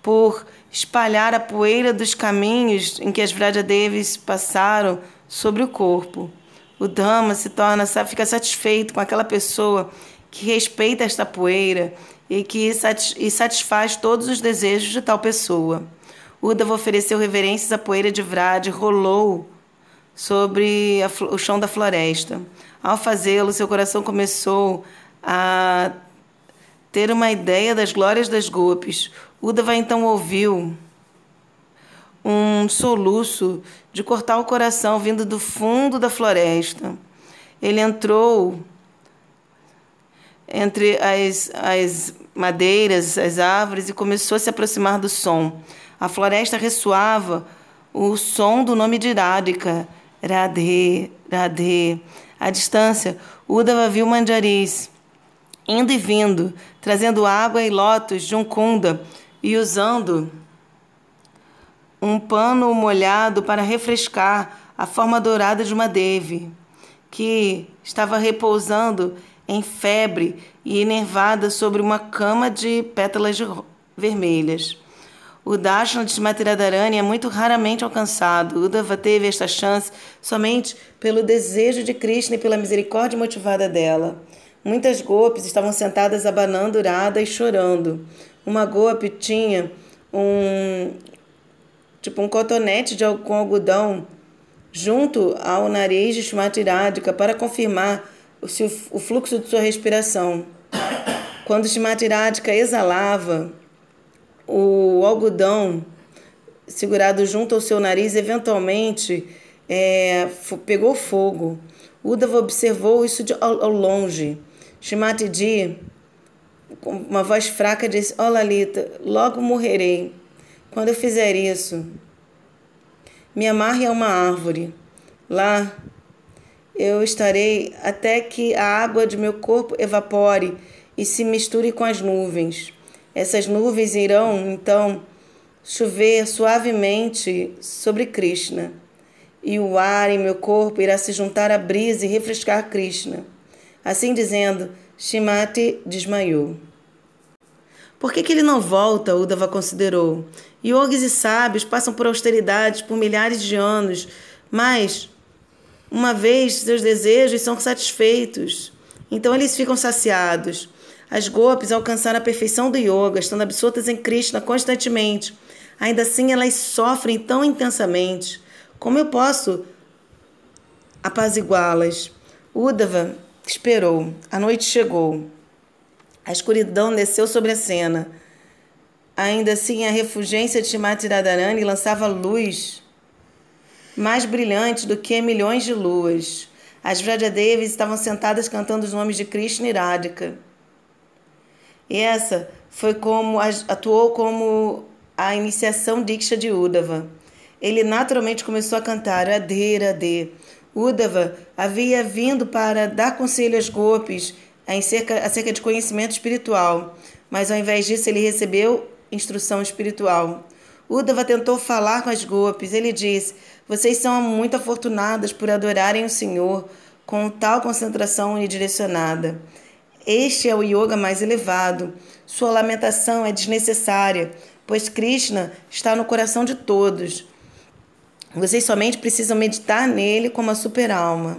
por espalhar a poeira dos caminhos em que as Vrajadevis passaram sobre o corpo. O Dhamma se torna, fica satisfeito com aquela pessoa que respeita esta poeira e que e satisfaz todos os desejos de tal pessoa. Uddhava ofereceu reverências à poeira de Vrad e rolou sobre a, o chão da floresta. Ao fazê-lo, seu coração começou a ter uma ideia das glórias das gopis. Uddhava então ouviu um soluço de cortar o coração vindo do fundo da floresta. Ele entrou entre as, as madeiras, as árvores e começou a se aproximar do som. A floresta ressoava o som do nome de Radhika, Radhe, Radhe. À distância, Uddhava viu manjaris indo e vindo, trazendo água e lótus de um kunda e usando um pano molhado para refrescar a forma dourada de uma Devi, que estava repousando em febre e enervada sobre uma cama de pétalas de vermelhas. O Dashna de Matiradharani é muito raramente alcançado. Uddhava teve esta chance somente pelo desejo de Krishna e pela misericórdia motivada dela. Muitas golpes estavam sentadas abanando urada e chorando. Uma golpe tinha um tipo um cotonete de, com algodão junto ao nariz de Shmatiradika para confirmar o, o fluxo de sua respiração. Quando Shmatiradika exalava, o algodão segurado junto ao seu nariz eventualmente é, pegou fogo. Uddhava observou isso de, ao, ao longe. Shimati com uma voz fraca, disse: Ó Lalita, logo morrerei. Quando eu fizer isso, me amarre a uma árvore. Lá eu estarei até que a água de meu corpo evapore e se misture com as nuvens. Essas nuvens irão, então, chover suavemente sobre Krishna, e o ar em meu corpo irá se juntar à brisa e refrescar Krishna. Assim dizendo, Shimati desmaiou. Por que, que ele não volta? Uddhava considerou. Yogis e sábios passam por austeridades por milhares de anos, mas, uma vez seus desejos são satisfeitos, então eles ficam saciados. As golpes alcançaram a perfeição do yoga, estando absortas em Krishna constantemente. Ainda assim, elas sofrem tão intensamente. Como eu posso apaziguá-las? Uddhava esperou. A noite chegou. A escuridão desceu sobre a cena. Ainda assim, a refugência de Shimati Radharani lançava luz mais brilhante do que milhões de luas. As Vrajadevis estavam sentadas cantando os nomes de Krishna e Radhika. E essa foi como atuou como a iniciação Diksha de Uddhava. Ele naturalmente começou a cantar Radhe Radhe. Uddhava havia vindo para dar conselho aos golpes acerca de conhecimento espiritual, mas ao invés disso ele recebeu instrução espiritual. Uddhava tentou falar com as golpes. Ele disse: Vocês são muito afortunadas por adorarem o Senhor com tal concentração unidirecionada. Este é o yoga mais elevado. Sua lamentação é desnecessária, pois Krishna está no coração de todos. Vocês somente precisam meditar nele como a super-alma.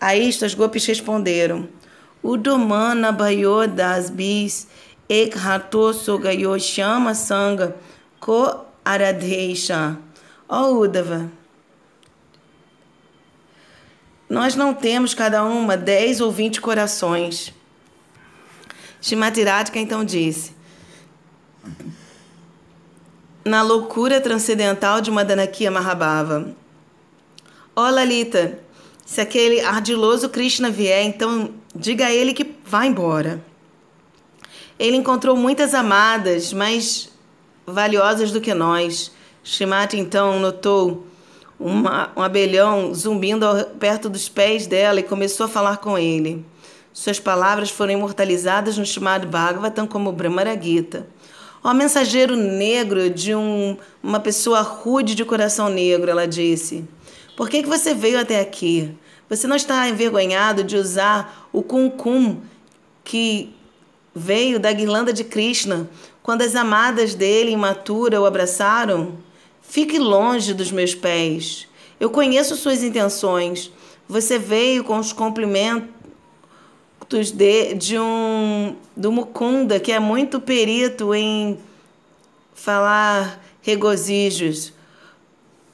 A isto as gopis responderam: Udomana bayo das bis ek hato sogayo chama sanga ko aradheisha. Ó Uddhava, nós não temos cada uma dez ou vinte corações. Shimatiradika então disse: Na loucura transcendental de Madanakia Mahabhava, ó Lalita, se aquele ardiloso Krishna vier, então diga a ele que vá embora. Ele encontrou muitas amadas, mais valiosas do que nós. Shimati então notou uma, um abelhão zumbindo perto dos pés dela e começou a falar com ele. Suas palavras foram imortalizadas no chamado Bhagavatam como Brahmara Gita. Ó mensageiro negro de um, uma pessoa rude de coração negro, ela disse. Por que, que você veio até aqui? Você não está envergonhado de usar o kumkum que veio da guirlanda de Krishna quando as amadas dele imatura o abraçaram? Fique longe dos meus pés. Eu conheço suas intenções. Você veio com os cumprimentos de, de um do Mukunda, que é muito perito em falar regozijos.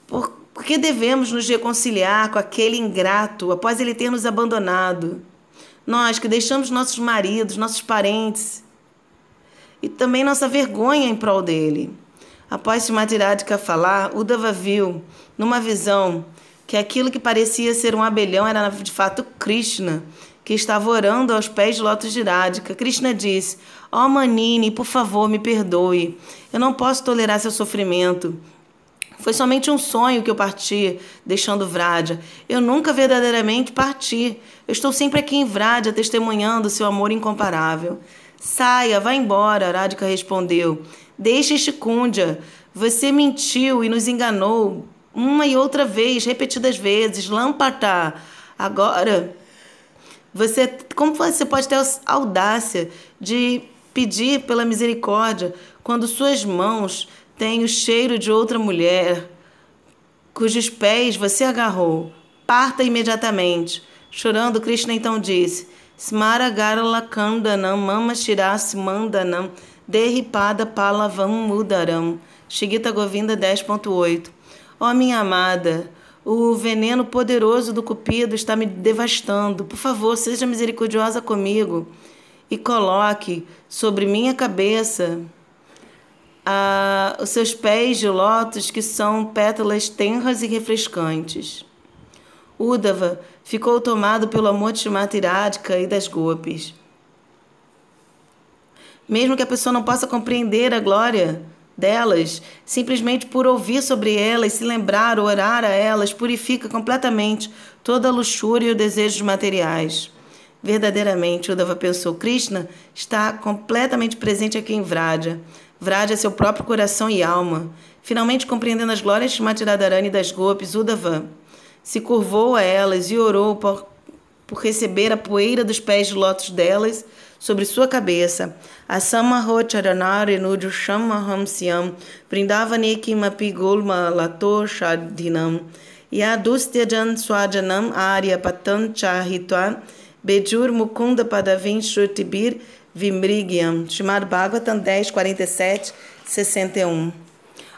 Por, por que devemos nos reconciliar com aquele ingrato após ele ter nos abandonado? Nós que deixamos nossos maridos, nossos parentes e também nossa vergonha em prol dele. Após Simadhiradika falar, Uddhava viu, numa visão, que aquilo que parecia ser um abelhão era de fato Krishna, que estava orando aos pés de Lotus de. Krishna disse: Ó oh Manini, por favor, me perdoe. Eu não posso tolerar seu sofrimento. Foi somente um sonho que eu parti, deixando Vrádia. Eu nunca verdadeiramente parti. Eu estou sempre aqui em Vrádia, testemunhando seu amor incomparável. Saia, vá embora, Radhika respondeu. Deixe Kundya. Você mentiu e nos enganou uma e outra vez, repetidas vezes. Lampata. Agora, você, como você pode ter a audácia de pedir pela misericórdia quando suas mãos têm o cheiro de outra mulher, cujos pés você agarrou? Parta imediatamente. Chorando, Krishna então disse: Smaragara Kandanam Mama Shirasi Mandanam Derripada Palavam Mudaram. Shigita Govinda 10.8 Ó oh, minha amada, o veneno poderoso do cupido está me devastando. Por favor, seja misericordiosa comigo e coloque sobre minha cabeça ah, os seus pés de lótus, que são pétalas tenras e refrescantes. Udava ficou tomado pelo amor de Shimatiradika e das golpes. Mesmo que a pessoa não possa compreender a glória delas, simplesmente por ouvir sobre elas, se lembrar, orar a elas, purifica completamente toda a luxúria e os desejos materiais. Verdadeiramente, Udava pensou, Krishna está completamente presente aqui em Vraja. Vraja é seu próprio coração e alma. Finalmente compreendendo as glórias de Matiradharani e das Gopis, Udava se curvou a elas e orou por, por receber a poeira dos pés de lótus delas sobre sua cabeça. Asamaho charanare nuju shamaham siam vrindavani mapi gulma lato shadinam yadustyajan swajanam arya patan chahitva bejur mukunda padavin shrutibir vimrigyam. Chamado Bhagavatam 10, 47, 61.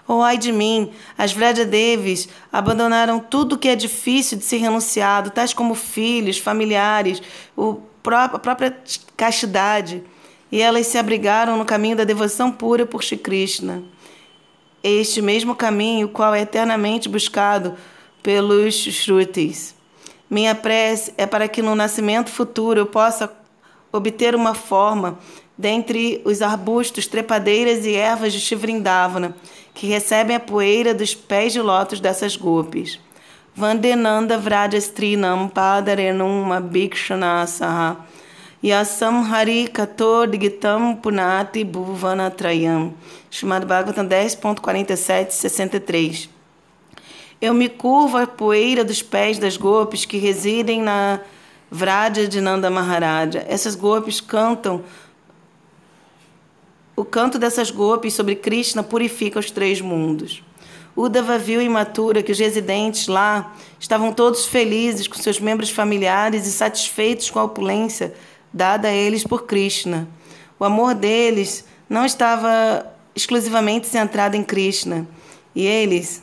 Oh, ai de mim! As Vrajadevis abandonaram tudo que é difícil de ser renunciado, tais como filhos, familiares, o a própria castidade, e elas se abrigaram no caminho da devoção pura por Shri Krishna. Este mesmo caminho, qual é eternamente buscado pelos Shrutis. Minha prece é para que no nascimento futuro eu possa obter uma forma dentre os arbustos, trepadeiras e ervas de Shivrindavana, que recebem a poeira dos pés de lótus dessas gopis. Vandenanda Vrajastrinam Padarenum Abhikshanasaha Yasam Hari Katodgitam Punati Bhuvanatrayam Chamado Bhagavatam 10.47, 63 Eu me curvo à poeira dos pés das gopis que residem na Vraja de Nanda Maharaja. Essas gopis cantam o canto dessas gopis sobre Krishna purifica os três mundos. Udava viu em Matura que os residentes lá estavam todos felizes com seus membros familiares e satisfeitos com a opulência dada a eles por Krishna. O amor deles não estava exclusivamente centrado em Krishna, e eles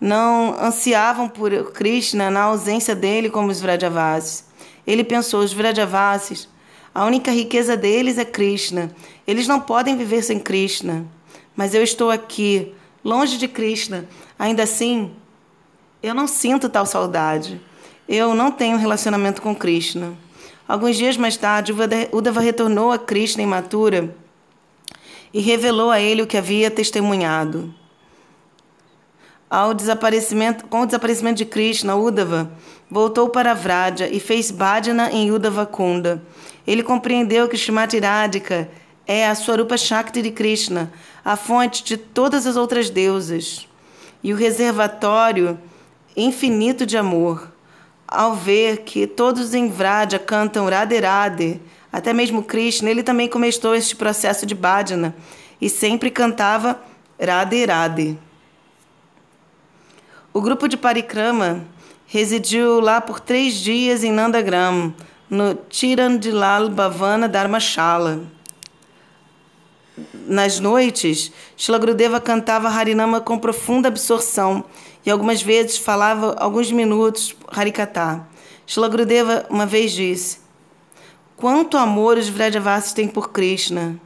não ansiavam por Krishna na ausência dele como os Vrajavasis. Ele pensou, os Vrajavasis, a única riqueza deles é Krishna. Eles não podem viver sem Krishna. Mas eu estou aqui longe de Krishna. Ainda assim, eu não sinto tal saudade. Eu não tenho relacionamento com Krishna. Alguns dias mais tarde, Uddhava retornou a Krishna em Mathura e revelou a ele o que havia testemunhado. Ao desaparecimento, com o desaparecimento de Krishna, Uddhava voltou para Vraja e fez bhajana em Uddhava Kunda. Ele compreendeu que Shrimati Radhika é a Swarupa Shakti de Krishna, a fonte de todas as outras deusas, e o reservatório infinito de amor. Ao ver que todos em Vraja cantam Radhe Radhe, até mesmo Krishna, ele também começou este processo de bhajana e sempre cantava Radhe Radhe. O grupo de Parikrama residiu lá por três dias em Nandagram, no Tirandilal Bhavana Dharmashala. Nas noites, Shilagrudeva cantava Harinama com profunda absorção e algumas vezes falava alguns minutos Harikatha. Shilagrudeva uma vez disse: Quanto amor os Vrajavasis têm por Krishna!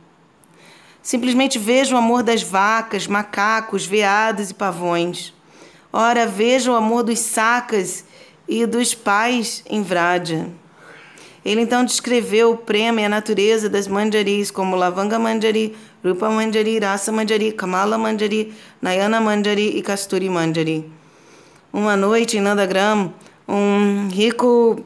Simplesmente veja o amor das vacas, macacos, veados e pavões. Ora, veja o amor dos sacas e dos pais em Vraja. Ele então descreveu o prema e a natureza das manjaris como Lavanga Manjari, Rupa Manjari, Rasa Manjari, Kamala Manjari, Nayana Manjari e Kasturi Manjari. Uma noite em Nandagram, um rico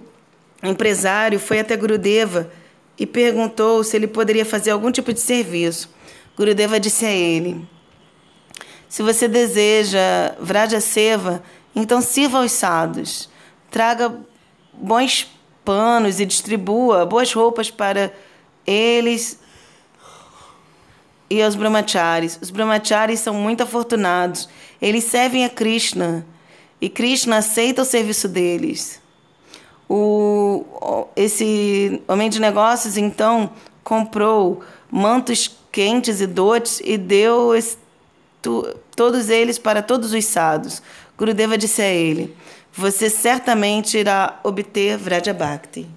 empresário foi até Gurudeva e perguntou se ele poderia fazer algum tipo de serviço. Gurudeva disse a ele: Se você deseja Vraja Seva, então sirva aos sadhus, traga bons panos e distribua boas roupas para eles e aos brahmacharis. Os brahmacharis são muito afortunados. Eles servem a Krishna e Krishna aceita o serviço deles. O, esse homem de negócios então comprou mantos quentes e dotes e deu esse, tu, todos eles para todos os sados. Gurudeva disse a ele: Você certamente irá obter Vraja Bhakti.